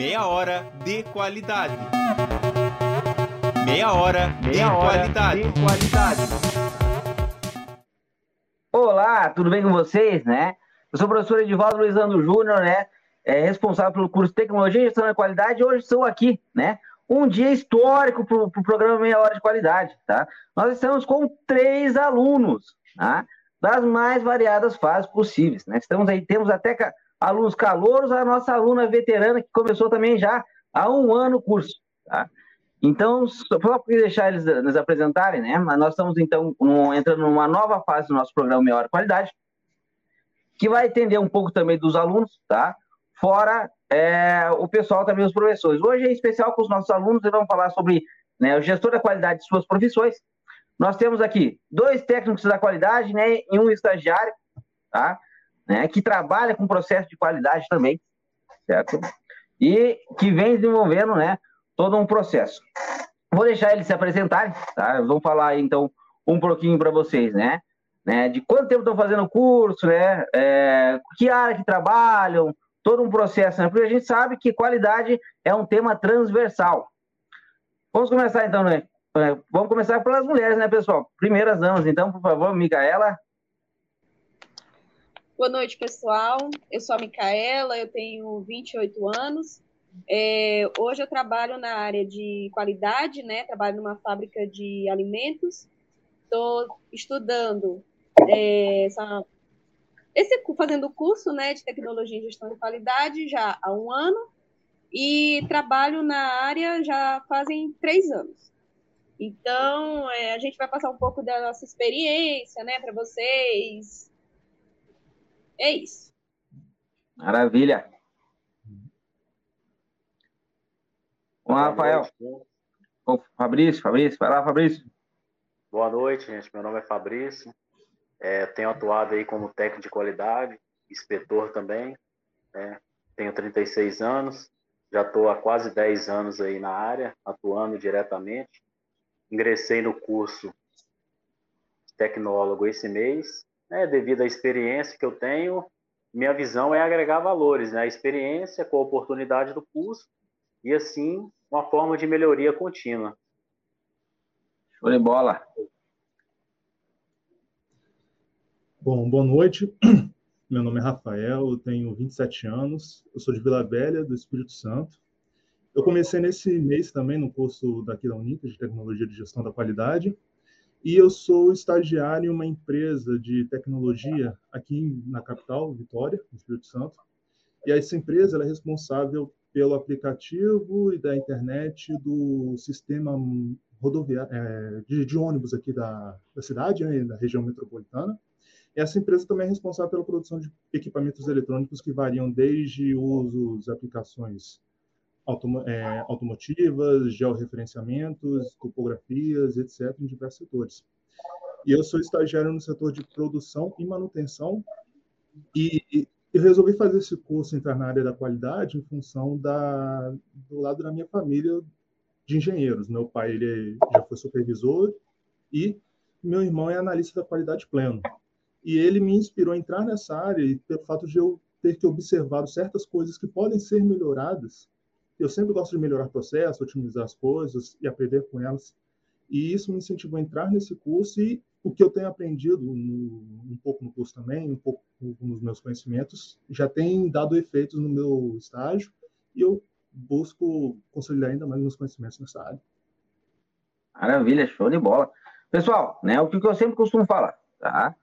Meia hora de qualidade. Meia hora, Meia de, hora qualidade. de qualidade. Olá, tudo bem com vocês, né? Eu sou o professor Edivaldo Luizando Júnior, né? É responsável pelo curso Tecnologia e Gestão da Qualidade. Hoje estou aqui, né? Um dia histórico para o pro programa Meia Hora de Qualidade, tá? Nós estamos com três alunos, tá? Das mais variadas fases possíveis, né? Estamos aí, temos até alunos calouros, a nossa aluna veterana que começou também já há um ano o curso, tá? Então, só para deixar eles nos apresentarem, né? Mas nós estamos, então, entrando numa nova fase do nosso programa de Qualidade, que vai atender um pouco também dos alunos, tá? Fora é, o pessoal também, os professores. Hoje é especial com os nossos alunos, e vamos falar sobre né, o gestor da qualidade de suas profissões. Nós temos aqui dois técnicos da qualidade, né? E um estagiário, tá? Né, que trabalha com processo de qualidade também, certo? E que vem desenvolvendo, né? Todo um processo. Vou deixar eles se apresentarem, tá? Vamos falar então um pouquinho para vocês, né? né? De quanto tempo estão fazendo o curso, né? É, que área que trabalham, todo um processo, né? Porque a gente sabe que qualidade é um tema transversal. Vamos começar então, né? É, Vamos começar pelas mulheres, né, pessoal? Primeiras damas, então, por favor, Micaela. Boa noite, pessoal. Eu sou a Micaela, eu tenho 28 anos. É, hoje eu trabalho na área de qualidade, né? Trabalho numa fábrica de alimentos. Estou estudando, é, essa, esse, fazendo curso né, de tecnologia e gestão de qualidade já há um ano e trabalho na área já fazem três anos. Então, é, a gente vai passar um pouco da nossa experiência, né, para vocês, é isso. Maravilha. Boa Rafael. noite. O Fabrício, Fabrício, vai lá, Fabrício. Boa noite, gente. Meu nome é Fabrício. É, tenho atuado aí como técnico de qualidade, inspetor também. né? Tenho 36 anos. Já estou há quase 10 anos aí na área, atuando diretamente. Ingressei no curso de tecnólogo esse mês. Né? Devido à experiência que eu tenho, minha visão é agregar valores, né? A experiência com a oportunidade do curso e, assim, uma forma de melhoria contínua. Show de bola. Bom, boa noite. Meu nome é Rafael, eu tenho 27 anos, eu sou de Vila Velha, do Espírito Santo. Eu comecei nesse mês também no curso daqui da Unica, de Tecnologia de Gestão da Qualidade, e eu sou estagiário em uma empresa de tecnologia aqui na capital, Vitória, no Espírito Santo. E essa empresa é responsável pelo aplicativo e da internet do sistema rodoviário, é, de, de ônibus aqui da, da cidade, né, da região metropolitana. Essa empresa também é responsável pela produção de equipamentos eletrônicos que variam desde usos, aplicações automo é, automotivas, georreferenciamentos, topografias, etc., em diversos setores. E eu sou estagiário no setor de produção e manutenção e eu resolvi fazer esse curso, entrar na área da qualidade, em função da, do lado da minha família de engenheiros. Meu pai ele já foi supervisor e meu irmão é analista da qualidade pleno e ele me inspirou a entrar nessa área e pelo fato de eu ter que observar certas coisas que podem ser melhoradas. Eu sempre gosto de melhorar processo, otimizar as coisas e aprender com elas. E isso me incentivou a entrar nesse curso e o que eu tenho aprendido no, um pouco no curso também, um pouco nos meus conhecimentos, já tem dado efeitos no meu estágio e eu busco consolidar ainda mais meus conhecimentos nessa área. Maravilha, show de bola. Pessoal, né, o que eu sempre costumo falar, tá?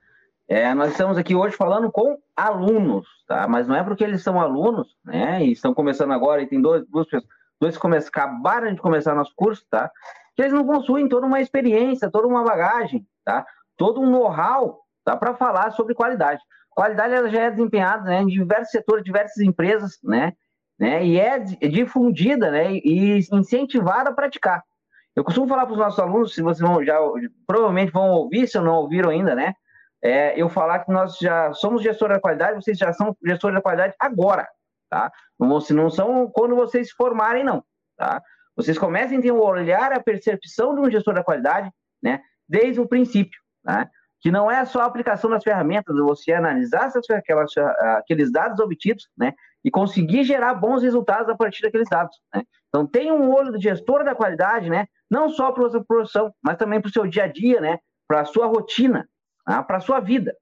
É, nós estamos aqui hoje falando com alunos, tá? Mas não é porque eles são alunos, né? E estão começando agora e tem dois, duas pessoas, dois que acabaram de começar nosso curso, tá? Que eles não possuem toda uma experiência, toda uma bagagem, tá? Todo um know-how, tá? Para falar sobre qualidade. Qualidade ela já é desempenhada né, em diversos setores, diversas empresas, né? né? E é difundida, né? E incentivada a praticar. Eu costumo falar para os nossos alunos, se vocês vão, já provavelmente vão ouvir, se não ouviram ainda, né? É, eu falar que nós já somos gestores da qualidade, vocês já são gestores da qualidade agora, tá? Não, não são quando vocês se formarem, não, tá? Vocês comecem a ter o olhar, a percepção de um gestor da qualidade, né? Desde o princípio, né? Que não é só a aplicação das ferramentas, você analisar essas, aquelas, aqueles dados obtidos, né? e conseguir gerar bons resultados a partir daqueles dados. Né? Então, tem um olho do gestor da qualidade, né? não só para a sua produção, mas também para o seu dia a dia, né? para a sua rotina, tá? para a sua vida.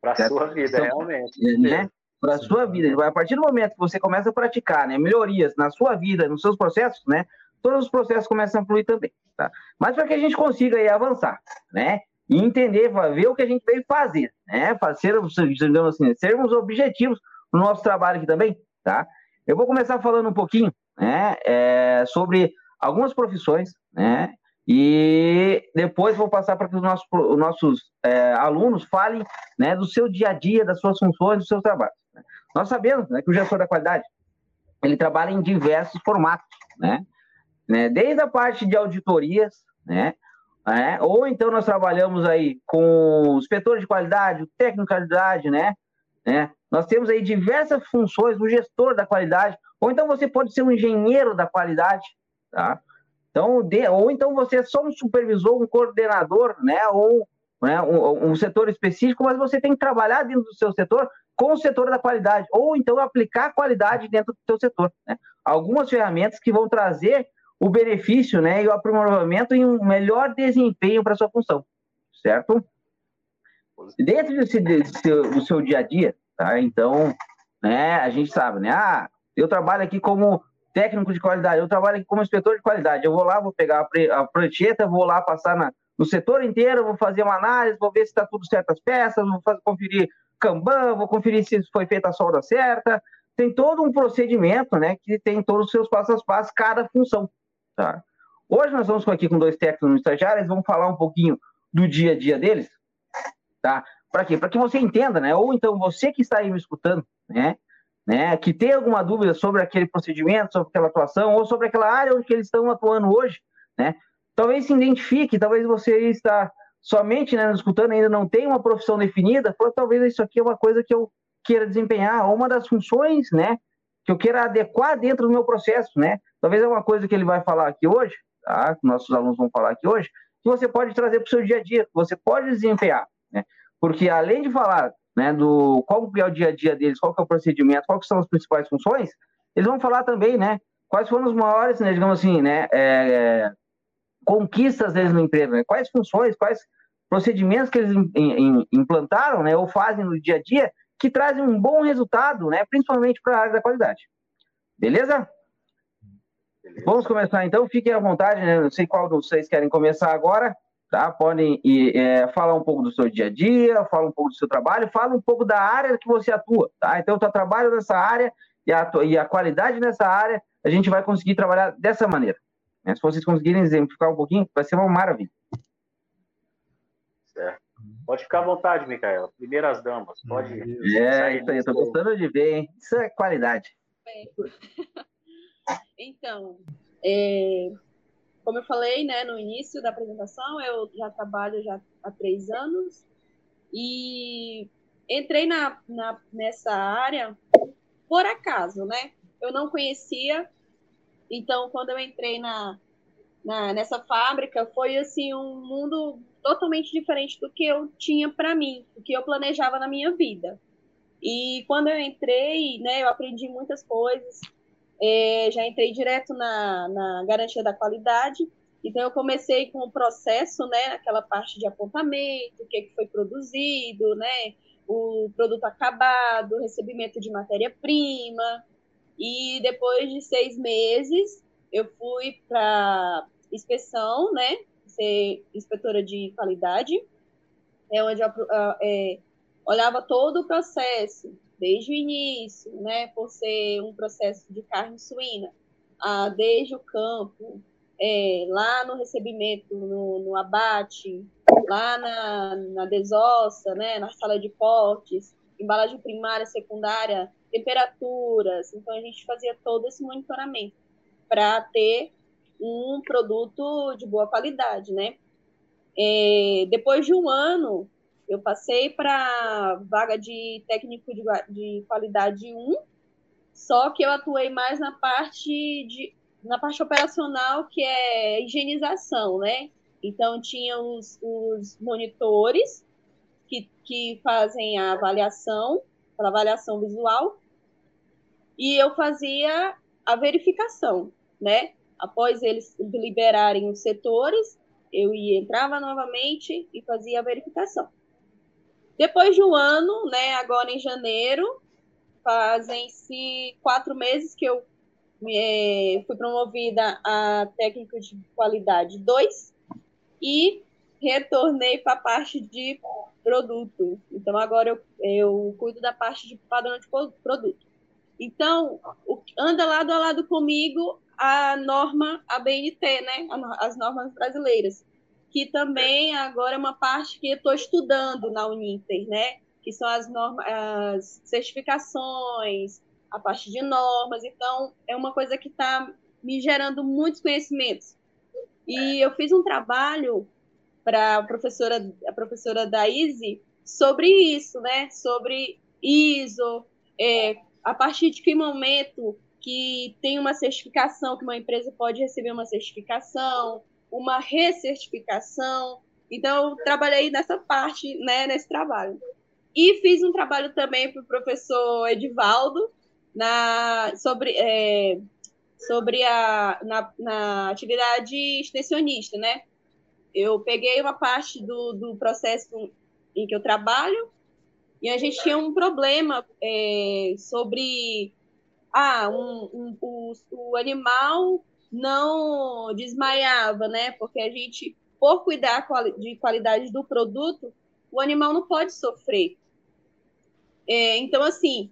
Para a sua vida, então, realmente. Né? Para a sua vida. A partir do momento que você começa a praticar né, melhorias na sua vida, nos seus processos, né, todos os processos começam a fluir também. Tá? Mas para que a gente consiga aí avançar, né? E entender, ver o que a gente veio fazer, né? Fazer, digamos assim, sermos objetivos no nosso trabalho aqui também, tá? Eu vou começar falando um pouquinho, né, é, sobre algumas profissões, né? E depois vou passar para que os nossos, os nossos é, alunos falem né, do seu dia a dia, das suas funções, dos seus trabalhos. Né? Nós sabemos né, que o gestor da qualidade ele trabalha em diversos formatos, né? né? Desde a parte de auditorias, né? É, ou então nós trabalhamos aí com o inspetor de qualidade, o técnico de qualidade, né? né? Nós temos aí diversas funções, o gestor da qualidade, ou então você pode ser um engenheiro da qualidade, tá? Então, de, ou então você é só um supervisor, um coordenador, né? Ou né, um, um setor específico, mas você tem que trabalhar dentro do seu setor com o setor da qualidade, ou então aplicar qualidade dentro do seu setor. Né? Algumas ferramentas que vão trazer o benefício né, e o aprimoramento em um melhor desempenho para sua função, certo? Dentro desse seu, do seu dia a dia, tá? Então, né, a gente sabe, né? Ah, eu trabalho aqui como técnico de qualidade, eu trabalho aqui como inspetor de qualidade. Eu vou lá, vou pegar a prancheta, vou lá passar na, no setor inteiro, vou fazer uma análise, vou ver se está tudo certo as peças, vou fazer, conferir Kanban, vou conferir se foi feita a solda certa. Tem todo um procedimento, né, que tem todos os seus passos a passos, cada função. Tá? Hoje nós vamos aqui com dois técnicos estagiários, vamos falar um pouquinho do dia a dia deles, tá? Para quê? Para que você entenda, né? Ou então você que está aí me escutando, né? Né? Que tem alguma dúvida sobre aquele procedimento, sobre aquela atuação, ou sobre aquela área onde eles estão atuando hoje, né? Talvez se identifique, talvez você está somente né, escutando ainda não tem uma profissão definida, fala, talvez isso aqui é uma coisa que eu queira desempenhar, ou uma das funções, né? Que eu queira adequar dentro do meu processo, né? Talvez é uma coisa que ele vai falar aqui hoje, tá? que nossos alunos vão falar aqui hoje, que você pode trazer para o seu dia a dia, que você pode desempenhar. Né? Porque além de falar né, do qual é o dia a dia deles, qual é o procedimento, quais são as principais funções, eles vão falar também, né, quais foram os maiores, né, digamos assim, né, é, conquistas deles no emprego, né, quais funções, quais procedimentos que eles implantaram, né, ou fazem no dia a dia, que trazem um bom resultado, né, principalmente para a área da qualidade. Beleza? Beleza. Vamos começar então, fiquem à vontade, né? Não sei qual de vocês querem começar agora, tá? Podem é, falar um pouco do seu dia a dia, fala um pouco do seu trabalho, fala um pouco da área que você atua, tá? Então, eu trabalho nessa área e a, e a qualidade nessa área, a gente vai conseguir trabalhar dessa maneira. Né? Se vocês conseguirem exemplificar um pouquinho, vai ser uma maravilha. Certo. Pode ficar à vontade, Micaela. Primeiras damas, pode. É, isso aí, eu tô gostando de ver, hein? Isso é qualidade. Então, é, como eu falei né, no início da apresentação, eu já trabalho já há três anos e entrei na, na, nessa área por acaso, né? Eu não conhecia, então quando eu entrei na, na nessa fábrica foi assim um mundo totalmente diferente do que eu tinha para mim, do que eu planejava na minha vida. E quando eu entrei, né, eu aprendi muitas coisas, é, já entrei direto na, na garantia da qualidade. Então, eu comecei com o processo, né, aquela parte de apontamento, o que, que foi produzido, né, o produto acabado, recebimento de matéria-prima. E depois de seis meses, eu fui para inspeção, né, ser inspetora de qualidade, é onde eu é, olhava todo o processo, desde o início, né, por ser um processo de carne suína, ah, desde o campo, é, lá no recebimento, no, no abate, lá na, na desossa, né, na sala de cortes, embalagem primária, secundária, temperaturas. Então, a gente fazia todo esse monitoramento para ter um produto de boa qualidade, né? É, depois de um ano, eu passei para vaga de técnico de, de qualidade 1, só que eu atuei mais na parte de na parte operacional, que é higienização, né? Então, tinha os, os monitores que, que fazem a avaliação, a avaliação visual, e eu fazia a verificação, né? Após eles liberarem os setores, eu ia, entrava novamente e fazia a verificação. Depois de um ano, né, agora em janeiro, fazem-se quatro meses que eu é, fui promovida a técnico de qualidade 2 e retornei para a parte de produto. Então, agora eu, eu cuido da parte de padrão de produto. Então, o, anda lado a lado comigo a norma ABNT, né? As normas brasileiras, que também agora é uma parte que estou estudando na Uninter, né? Que são as normas, as certificações, a parte de normas. Então, é uma coisa que está me gerando muitos conhecimentos. E eu fiz um trabalho para a professora, a professora Daisy sobre isso, né? Sobre ISO, é, a partir de que momento que tem uma certificação, que uma empresa pode receber uma certificação, uma recertificação. Então, eu trabalhei nessa parte, né, nesse trabalho. E fiz um trabalho também para o professor Edivaldo na, sobre, é, sobre a na, na, atividade extensionista, né? Eu peguei uma parte do, do processo em que eu trabalho e a gente tinha um problema é, sobre ah, um, um, o, o animal não desmaiava, né? Porque a gente, por cuidar de qualidade do produto, o animal não pode sofrer. É, então, assim,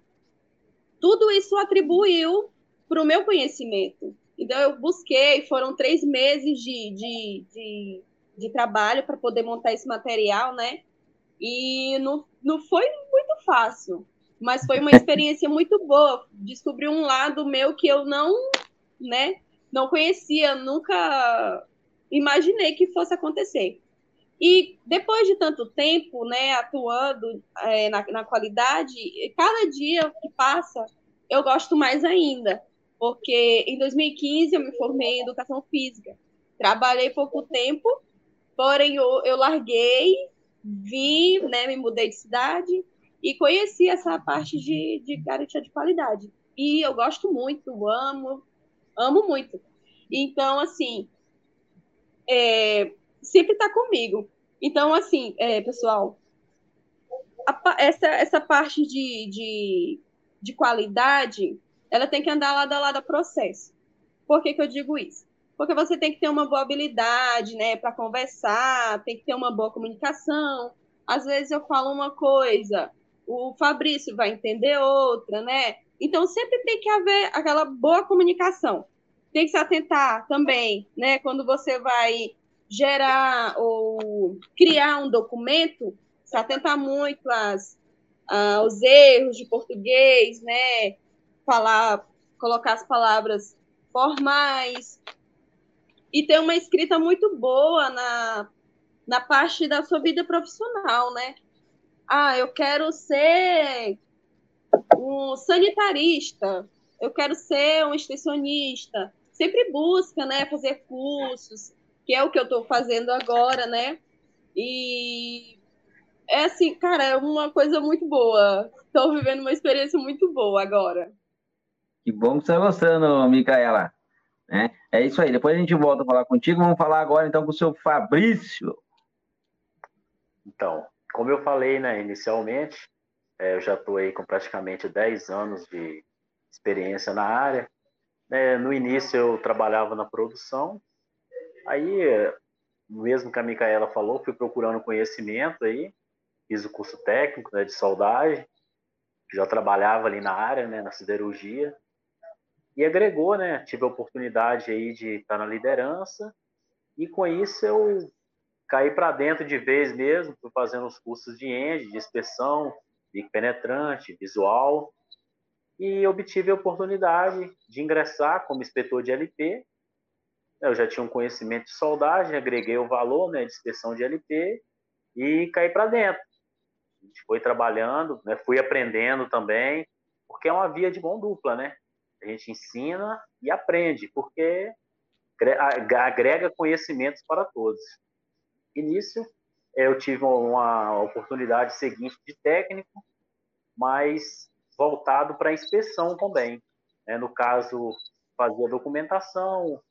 tudo isso atribuiu para o meu conhecimento. Então, eu busquei, foram três meses de, de, de, de trabalho para poder montar esse material, né? E não, não foi muito fácil, mas foi uma experiência muito boa. Descobri um lado meu que eu não, né, não conhecia, nunca imaginei que fosse acontecer. E depois de tanto tempo, né, atuando é, na, na qualidade, cada dia que passa, eu gosto mais ainda, porque em 2015 eu me formei em educação física. Trabalhei pouco tempo, porém eu, eu larguei vim, né, me mudei de cidade e conheci essa parte de, de garantia de qualidade. E eu gosto muito, amo, amo muito. Então, assim, é, sempre está comigo. Então, assim, é, pessoal, a, essa, essa parte de, de, de qualidade, ela tem que andar lado a lado do processo. Por que, que eu digo isso? porque você tem que ter uma boa habilidade, né, para conversar, tem que ter uma boa comunicação. Às vezes eu falo uma coisa, o Fabrício vai entender outra, né? Então sempre tem que haver aquela boa comunicação. Tem que se atentar também, né, quando você vai gerar ou criar um documento, se atentar muito às, aos erros de português, né? Falar, colocar as palavras formais, e ter uma escrita muito boa na, na parte da sua vida profissional, né? Ah, eu quero ser um sanitarista, eu quero ser um extensionista. Sempre busca, né, fazer cursos, que é o que eu estou fazendo agora, né? E é assim, cara, é uma coisa muito boa. Estou vivendo uma experiência muito boa agora. Que bom que você está gostando, Micaela. Né? É isso aí. Depois a gente volta a falar contigo. Vamos falar agora então com o seu Fabrício. Então, como eu falei né, inicialmente, é, eu já estou aí com praticamente 10 anos de experiência na área. É, no início eu trabalhava na produção, aí, mesmo que a Micaela falou, fui procurando conhecimento aí, fiz o curso técnico né, de soldagem, já trabalhava ali na área, né, na siderurgia, e agregou, né? Tive a oportunidade aí de estar na liderança e com isso eu caí para dentro de vez mesmo, fui fazendo os cursos de END, de inspeção, de penetrante, visual e obtive a oportunidade de ingressar como inspetor de LP. Eu já tinha um conhecimento de soldagem, agreguei o valor né, de inspeção de LP e caí para dentro. A gente foi trabalhando, né, fui aprendendo também, porque é uma via de mão dupla, né? A gente ensina e aprende, porque agrega conhecimentos para todos. Início, eu tive uma oportunidade seguinte de técnico, mas voltado para inspeção também. Né? No caso, fazia documentação,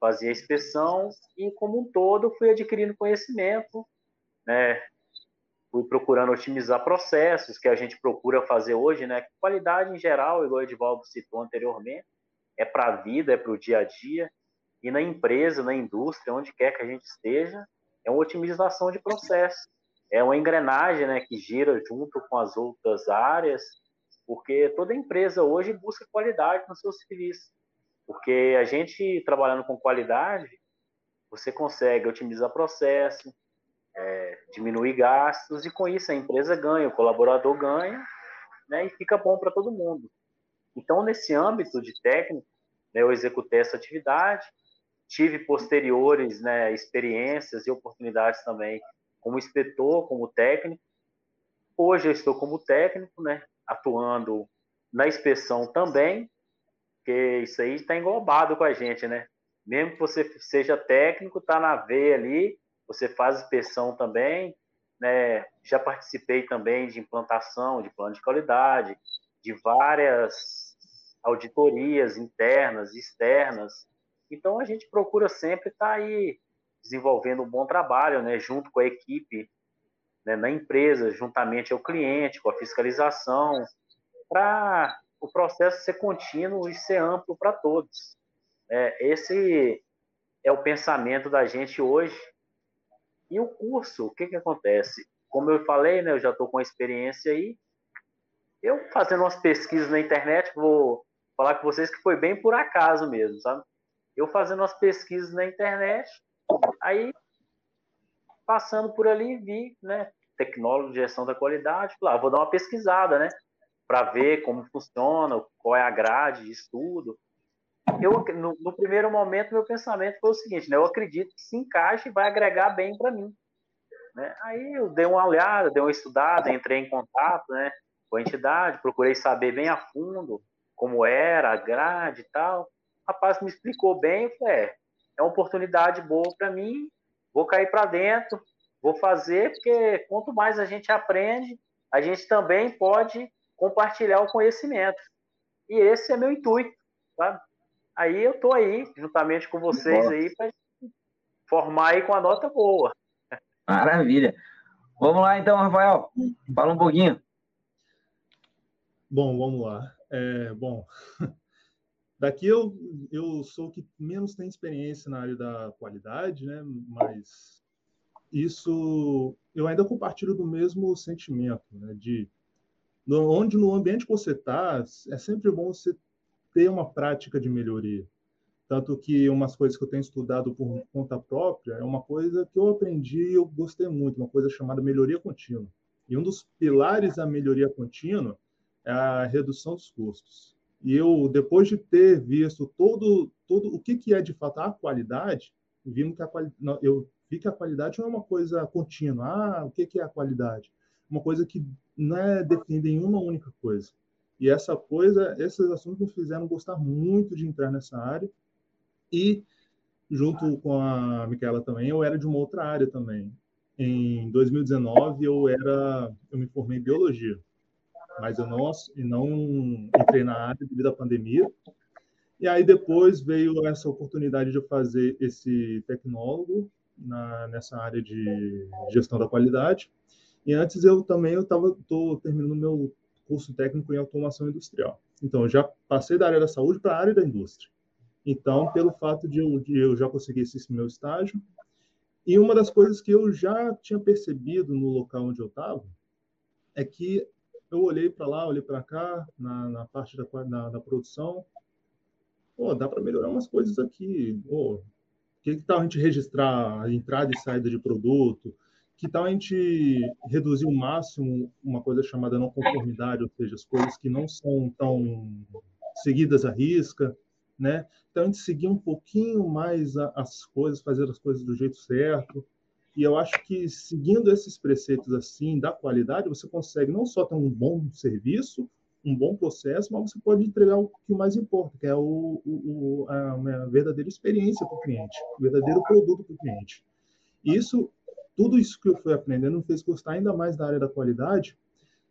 fazia inspeção e, como um todo, fui adquirindo conhecimento, né? fui procurando otimizar processos que a gente procura fazer hoje, né? Qualidade em geral, igual o citou anteriormente, é para a vida, é para o dia a dia. E na empresa, na indústria, onde quer que a gente esteja, é uma otimização de processo. É uma engrenagem né, que gira junto com as outras áreas, porque toda empresa hoje busca qualidade no seu serviço. Porque a gente trabalhando com qualidade, você consegue otimizar processo, é, diminuir gastos, e com isso a empresa ganha, o colaborador ganha, né, e fica bom para todo mundo. Então, nesse âmbito de técnico, né, eu executei essa atividade, tive posteriores né, experiências e oportunidades também como inspetor, como técnico. Hoje eu estou como técnico, né, atuando na inspeção também, porque isso aí está englobado com a gente, né? Mesmo que você seja técnico, está na veia ali, você faz inspeção também, né? Já participei também de implantação de plano de qualidade, de várias auditorias internas e externas. Então a gente procura sempre estar tá aí desenvolvendo um bom trabalho, né, junto com a equipe né, na empresa, juntamente ao cliente, com a fiscalização, para o processo ser contínuo e ser amplo para todos. É, esse é o pensamento da gente hoje. E o curso, o que, que acontece? Como eu falei, né, eu já estou com a experiência aí. Eu fazendo umas pesquisas na internet, vou falar com vocês que foi bem por acaso mesmo, sabe? Eu fazendo umas pesquisas na internet, aí passando por ali vi, né, tecnólogo de gestão da qualidade, lá, ah, vou dar uma pesquisada, né, para ver como funciona, qual é a grade de estudo. Eu, no, no, primeiro momento, meu pensamento foi o seguinte, né, eu acredito que se encaixa e vai agregar bem para mim. Né? Aí eu dei uma olhada, dei uma estudada, entrei em contato né, com a entidade, procurei saber bem a fundo como era a grade e tal. O rapaz me explicou bem, eu falei, é, é uma oportunidade boa para mim, vou cair para dentro, vou fazer, porque quanto mais a gente aprende, a gente também pode compartilhar o conhecimento. E esse é meu intuito, sabe? Aí eu tô aí, juntamente com vocês aí, para formar aí com a nota boa. Maravilha. Vamos lá então, Rafael. Fala um pouquinho. Bom, vamos lá. É, bom, daqui eu, eu sou o que menos tem experiência na área da qualidade, né? Mas isso eu ainda compartilho do mesmo sentimento, né? De onde no ambiente que você está, é sempre bom você ter uma prática de melhoria. Tanto que umas coisas que eu tenho estudado por conta própria é uma coisa que eu aprendi e eu gostei muito, uma coisa chamada melhoria contínua. E um dos pilares da melhoria contínua é a redução dos custos. E eu, depois de ter visto todo, todo o que, que é de fato a qualidade, vimos que a quali... eu vi que a qualidade não é uma coisa contínua. Ah, o que, que é a qualidade? Uma coisa que não é definida em uma única coisa. E essa coisa, esses assuntos me fizeram gostar muito de entrar nessa área. E, junto com a Micaela também, eu era de uma outra área também. Em 2019, eu era, eu me formei em biologia mas eu não, não entrei na área devido à pandemia. E aí depois veio essa oportunidade de fazer esse tecnólogo na, nessa área de gestão da qualidade. E antes eu também eu estava terminando meu curso técnico em automação industrial. Então eu já passei da área da saúde para a área da indústria. Então, pelo fato de eu, de eu já conseguir esse meu estágio, e uma das coisas que eu já tinha percebido no local onde eu estava é que eu olhei para lá, olhei para cá, na, na parte da, na, da produção. Pô, dá para melhorar umas coisas aqui. Pô, que, que tal a gente registrar a entrada e saída de produto? Que tal a gente reduzir o máximo uma coisa chamada não conformidade, ou seja, as coisas que não são tão seguidas à risca, né? Então a gente seguir um pouquinho mais as coisas, fazer as coisas do jeito certo. E eu acho que seguindo esses preceitos assim da qualidade, você consegue não só ter um bom serviço, um bom processo, mas você pode entregar o que mais importa, que é o, o a, verdadeira experiência para o cliente, o verdadeiro produto para o cliente. Isso, tudo isso que eu fui aprendendo me fez gostar ainda mais da área da qualidade,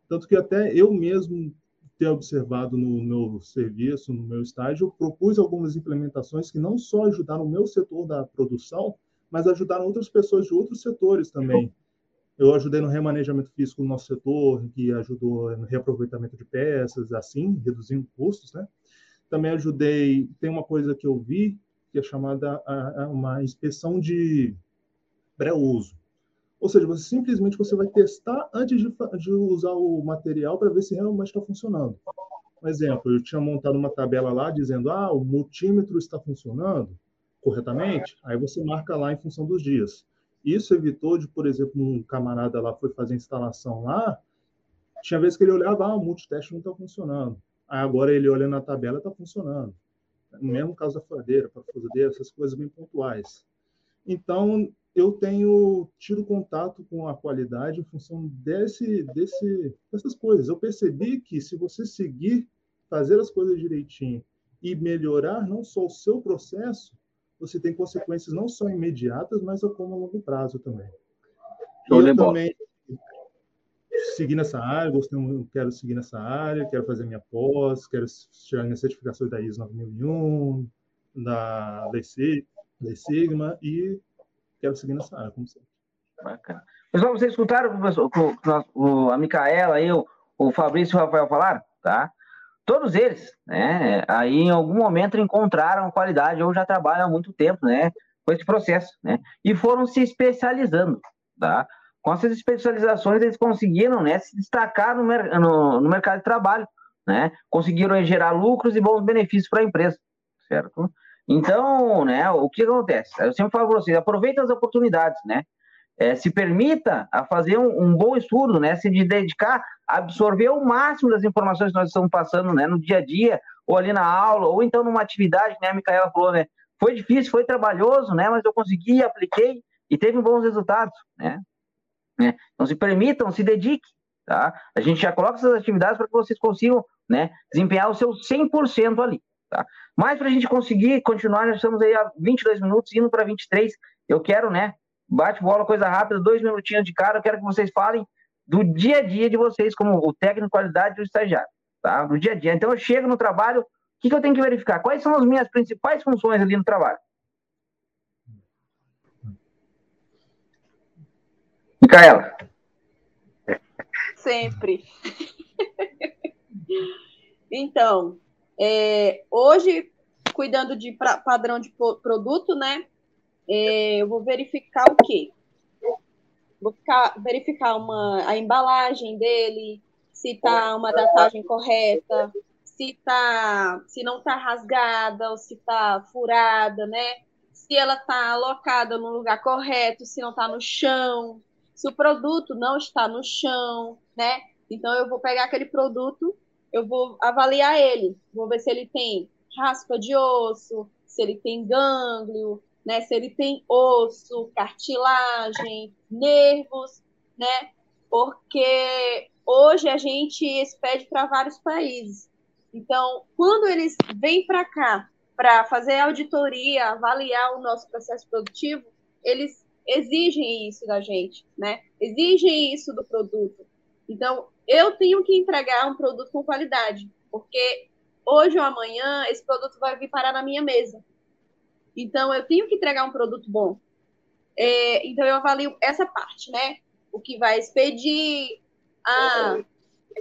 tanto que até eu mesmo ter observado no meu serviço, no meu estágio, propus algumas implementações que não só ajudaram o meu setor da produção, mas ajudaram outras pessoas de outros setores também. Eu ajudei no remanejamento físico do nosso setor, que ajudou no reaproveitamento de peças, assim, reduzindo custos, né? Também ajudei, tem uma coisa que eu vi, que é chamada a, a uma inspeção de pré-uso. Ou seja, você simplesmente você vai testar antes de, de usar o material para ver se realmente está funcionando. Um exemplo, eu tinha montado uma tabela lá dizendo, ah, o multímetro está funcionando corretamente, aí você marca lá em função dos dias. Isso evitou de, por exemplo, um camarada lá foi fazer instalação lá, tinha vezes que ele olhava, ah, o multiteste não está funcionando. Aí agora ele olha na tabela, está funcionando. No mesmo caso da furadeira, parafusadeira, essas coisas bem pontuais. Então, eu tenho tido contato com a qualidade em função desse, desse, dessas coisas. Eu percebi que se você seguir, fazer as coisas direitinho e melhorar não só o seu processo, você tem consequências não só imediatas, mas como a longo prazo também. eu também segui nessa área, gostei, quero seguir nessa área, quero fazer minha pós, quero chegar minha certificação da ISO 9001, da Lei Sigma e quero seguir nessa área, como sempre. Bacana. Pessoal, vocês escutaram o, o, a Micaela o, o Fabrício e o Rafael falar? Tá? Todos eles, né, aí em algum momento encontraram qualidade ou já trabalham há muito tempo, né, com esse processo, né, e foram se especializando, tá? Com essas especializações eles conseguiram, né, se destacar no, no, no mercado de trabalho, né, conseguiram gerar lucros e bons benefícios para a empresa, certo? Então, né, o que acontece? Eu sempre falo para vocês, aproveita as oportunidades, né? É, se permita a fazer um, um, bom estudo, né? Se dedicar a absorver o máximo das informações que nós estamos passando, né? No dia a dia, ou ali na aula, ou então numa atividade, né? A Micaela falou, né? Foi difícil, foi trabalhoso, né? Mas eu consegui, apliquei e teve bons resultados, né? né? Então se permitam, se dediquem, tá? A gente já coloca essas atividades para que vocês consigam, né? Desempenhar o seu 100% ali, tá? Mas para a gente conseguir continuar, nós estamos aí há 22 minutos, indo para 23. Eu quero, né? Bate bola, coisa rápida, dois minutinhos de cara. Eu quero que vocês falem do dia a dia de vocês, como o técnico de qualidade e o estagiário, tá? Do dia a dia. Então eu chego no trabalho, o que, que eu tenho que verificar? Quais são as minhas principais funções ali no trabalho? Micaela. Sempre. então, é, hoje, cuidando de pra, padrão de produto, né? É, eu vou verificar o quê? Vou ficar, verificar uma, a embalagem dele, se está uma datagem correta, se, tá, se não está rasgada ou se está furada, né? Se ela está alocada no lugar correto, se não está no chão, se o produto não está no chão, né? Então eu vou pegar aquele produto eu vou avaliar ele, vou ver se ele tem raspa de osso, se ele tem gânglio, né, se ele tem osso, cartilagem, nervos, né? Porque hoje a gente expede para vários países. Então, quando eles vêm para cá para fazer auditoria, avaliar o nosso processo produtivo, eles exigem isso da gente, né? Exigem isso do produto. Então, eu tenho que entregar um produto com qualidade, porque hoje ou amanhã esse produto vai vir parar na minha mesa. Então, eu tenho que entregar um produto bom. É, então, eu avalio essa parte, né? O que vai expedir. Ah,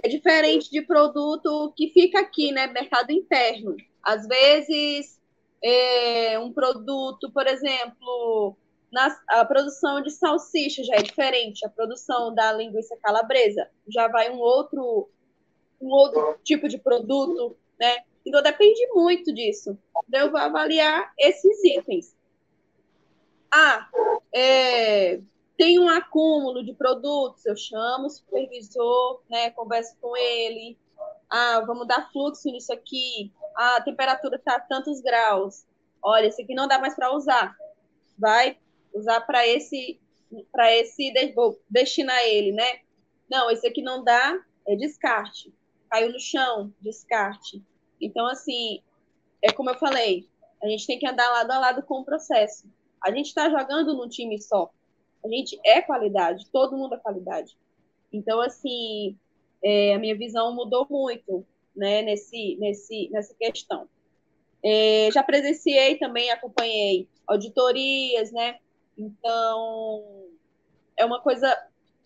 é diferente de produto que fica aqui, né? Mercado interno. Às vezes, é, um produto, por exemplo, na, a produção de salsicha já é diferente, a produção da linguiça calabresa já vai um outro, um outro tipo de produto, né? Então depende muito disso. Então, eu vou avaliar esses itens. Ah, é, tem um acúmulo de produtos, eu chamo o supervisor, né? Converso com ele. Ah, vamos dar fluxo nisso aqui. Ah, a temperatura está tantos graus. Olha, esse aqui não dá mais para usar. Vai usar para esse para esse vou destinar ele, né? Não, esse aqui não dá, é descarte. Caiu no chão, descarte. Então assim, é como eu falei, a gente tem que andar lado a lado com o processo. A gente está jogando num time só. A gente é qualidade, todo mundo é qualidade. Então assim, é, a minha visão mudou muito, né, nesse, nesse, nessa questão. É, já presenciei também, acompanhei auditorias, né? Então, é uma coisa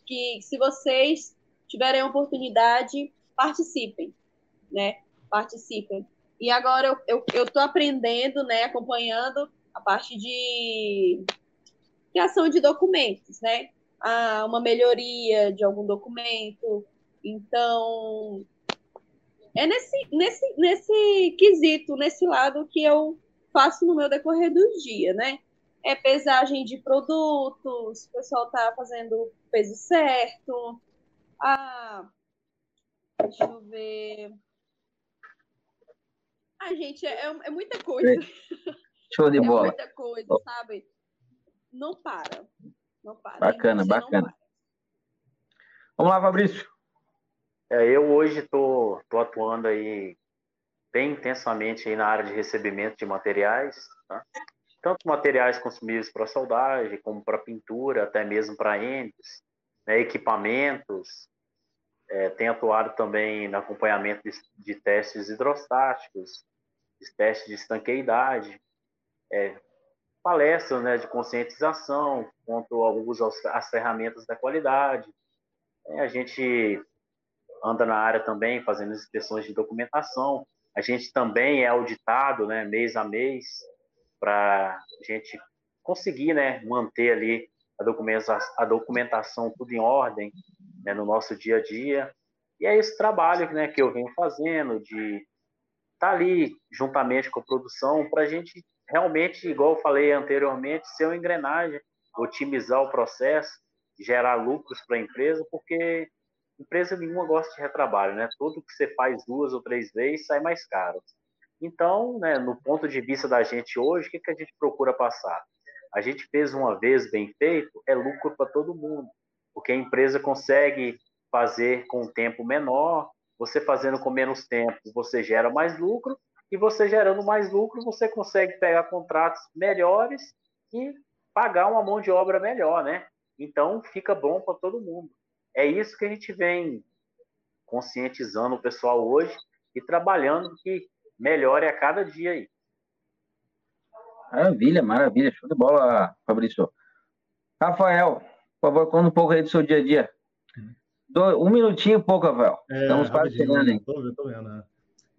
que, se vocês tiverem oportunidade, participem, né? Participem. E agora eu estou eu, eu aprendendo, né? Acompanhando a parte de criação de documentos, né? Ah, uma melhoria de algum documento. Então, é nesse, nesse, nesse quesito, nesse lado que eu faço no meu decorrer dos dias, né? É pesagem de produtos, o pessoal tá fazendo o peso certo. Ah, deixa eu ver. Ah, gente, é, é muita coisa. Show de bola. É muita coisa, sabe? Não para. Não para. Bacana, bacana. Vamos lá, Fabrício. É, eu hoje estou tô, tô atuando aí bem intensamente aí na área de recebimento de materiais, tá? tanto materiais consumíveis para soldagem, como para pintura, até mesmo para entes, né, equipamentos. É, tenho atuado também no acompanhamento de, de testes hidrostáticos, testes de estanqueidade, é, palestras né, de conscientização quanto ao uso às ferramentas da qualidade. É, a gente anda na área também fazendo inspeções de documentação. A gente também é auditado, né, mês a mês, para a gente conseguir, né, manter ali a documentação, a documentação tudo em ordem, né, no nosso dia a dia. E é esse trabalho, né, que eu venho fazendo de tá ali juntamente com a produção para a gente realmente, igual eu falei anteriormente, ser uma engrenagem, otimizar o processo, gerar lucros para a empresa, porque empresa nenhuma gosta de retrabalho, né? Tudo que você faz duas ou três vezes sai mais caro. Então, né, no ponto de vista da gente hoje, o que, que a gente procura passar? A gente fez uma vez bem feito, é lucro para todo mundo, porque a empresa consegue fazer com um tempo menor, você fazendo com menos tempo, você gera mais lucro, e você gerando mais lucro, você consegue pegar contratos melhores e pagar uma mão de obra melhor, né? Então, fica bom para todo mundo. É isso que a gente vem conscientizando o pessoal hoje e trabalhando que melhore a cada dia aí. Maravilha, maravilha. Show de bola, Fabrício. Rafael, por favor, conta um pouco aí do seu dia a dia. Um minutinho pouco, Rafael. É, Estamos quase chegando aí. Tô vendo, tô vendo. Né?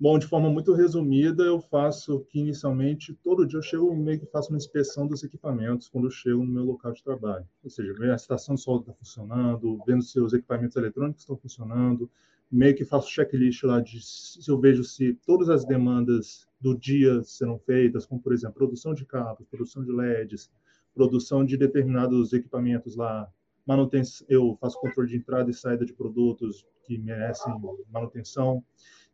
Bom, de forma muito resumida, eu faço que inicialmente, todo dia eu chego meio que faço uma inspeção dos equipamentos quando eu chego no meu local de trabalho. Ou seja, ver a estação de solda está funcionando, vendo se os equipamentos eletrônicos estão funcionando, meio que faço checklist lá de se eu vejo se todas as demandas do dia serão feitas, como por exemplo, produção de cabos, produção de LEDs, produção de determinados equipamentos lá, manutenção, eu faço controle de entrada e saída de produtos que merecem manutenção.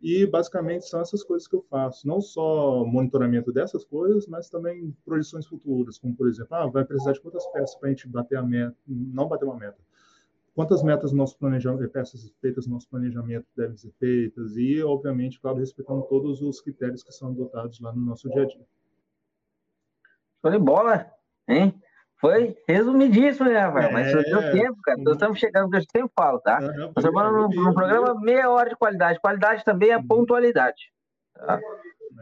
E basicamente são essas coisas que eu faço, não só monitoramento dessas coisas, mas também projeções futuras, como por exemplo, ah, vai precisar de quantas peças para a gente bater a meta, não bater uma meta. Quantas metas nosso planejamento, peças feitas no nosso planejamento devem ser feitas e, obviamente, claro, respeitando todos os critérios que são adotados lá no nosso dia a dia. Show de bola, hein? Foi resumidíssimo, né, Rafael? É, Mas deu tempo, cara. Nós estamos chegando, que eu sempre falo, tá? Uhum, Nós estamos num, num programa meia hora de qualidade. Qualidade também é uhum. pontualidade. Tá?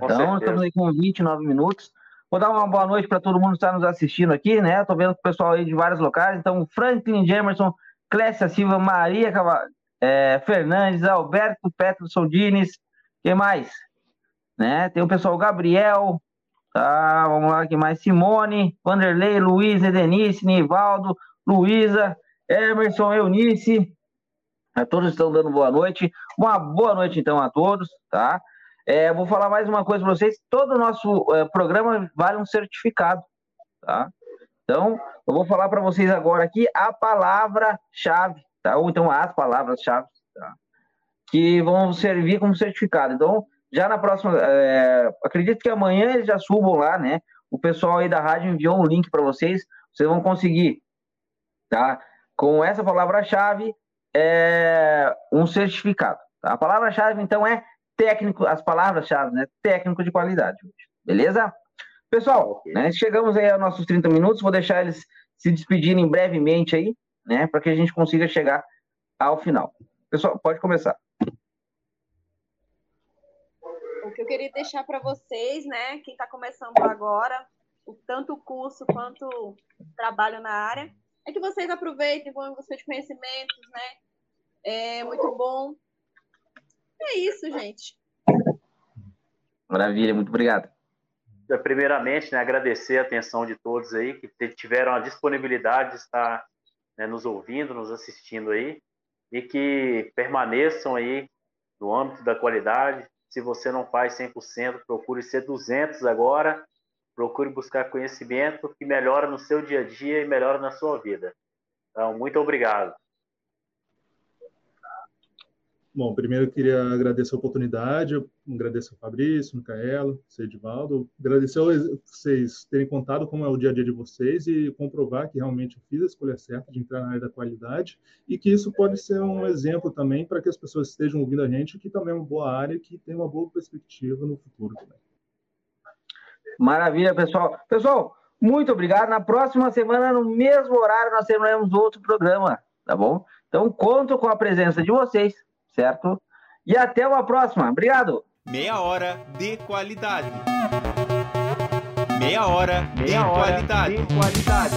Então, estamos aí com 29 minutos. Vou dar uma boa noite para todo mundo que está nos assistindo aqui, né? Estou vendo o pessoal aí de vários locais. Então, Franklin Gemerson, Clécia Silva, Maria é, Fernandes, Alberto Peterson Dines, quem mais? Né? Tem o pessoal Gabriel, Tá, vamos lá, aqui mais? Simone, Vanderlei, Luiz, Edenice, Nivaldo, Luísa, Emerson, Eunice. A todos estão dando boa noite. Uma boa noite, então, a todos, tá? É, vou falar mais uma coisa para vocês. Todo o nosso é, programa vale um certificado, tá? Então, eu vou falar para vocês agora aqui a palavra-chave, tá? Ou então as palavras-chave, tá? Que vão servir como certificado. Então, já na próxima, é, acredito que amanhã eles já subam lá, né? O pessoal aí da rádio enviou um link para vocês, vocês vão conseguir, tá? Com essa palavra-chave, é, um certificado. Tá? A palavra-chave, então, é técnico, as palavras-chave, né? Técnico de qualidade, beleza? Pessoal, né, chegamos aí aos nossos 30 minutos, vou deixar eles se despedirem brevemente aí, né? Para que a gente consiga chegar ao final. Pessoal, pode começar. Eu queria deixar para vocês, né, quem está começando agora, o, tanto o curso quanto o trabalho na área, é que vocês aproveitem, vão busca de conhecimentos, né? É muito bom. É isso, gente. Maravilha, muito obrigado. Primeiramente, né, agradecer a atenção de todos aí que tiveram a disponibilidade de estar né, nos ouvindo, nos assistindo aí e que permaneçam aí no âmbito da qualidade. Se você não faz 100%, procure ser 200 agora. Procure buscar conhecimento que melhora no seu dia a dia e melhora na sua vida. Então, muito obrigado. Bom, primeiro eu queria agradecer a oportunidade, agradecer ao Fabrício, Micaela, Edivaldo, agradecer vocês terem contado como é o dia a dia de vocês e comprovar que realmente eu fiz a escolha certa de entrar na área da qualidade e que isso pode ser um exemplo também para que as pessoas estejam ouvindo a gente, que também é uma boa área que tem uma boa perspectiva no futuro também. Maravilha, pessoal. Pessoal, muito obrigado. Na próxima semana, no mesmo horário, nós teremos outro programa, tá bom? Então, conto com a presença de vocês certo? E até uma próxima. Obrigado. Meia hora de qualidade. Meia hora, Meia de, hora qualidade. de qualidade.